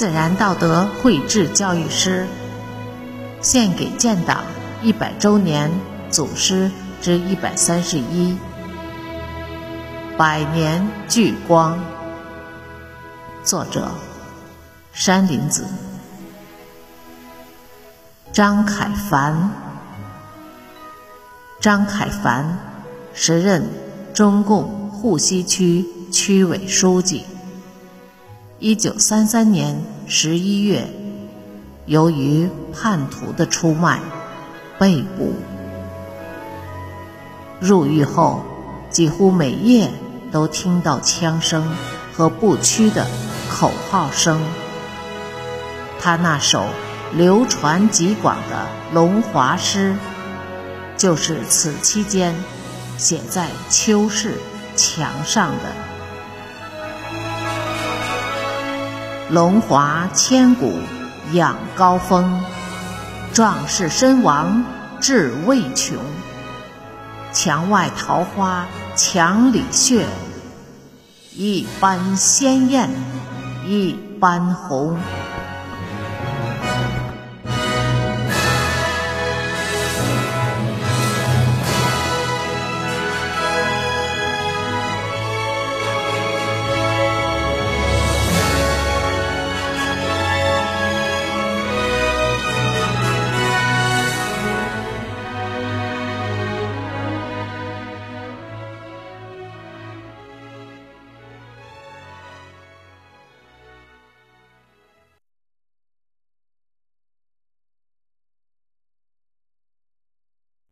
自然道德绘制教育师，献给建党一百周年祖师之一百三十一，百年聚光。作者：山林子。张凯凡，张凯凡，时任中共沪西区区委书记。一九三三年十一月，由于叛徒的出卖，被捕。入狱后，几乎每夜都听到枪声和不屈的口号声。他那首流传极广的《龙华诗》，就是此期间写在秋室墙上的。龙华千古仰高峰，壮士身亡志未穷。墙外桃花墙里血，一般鲜艳一般红。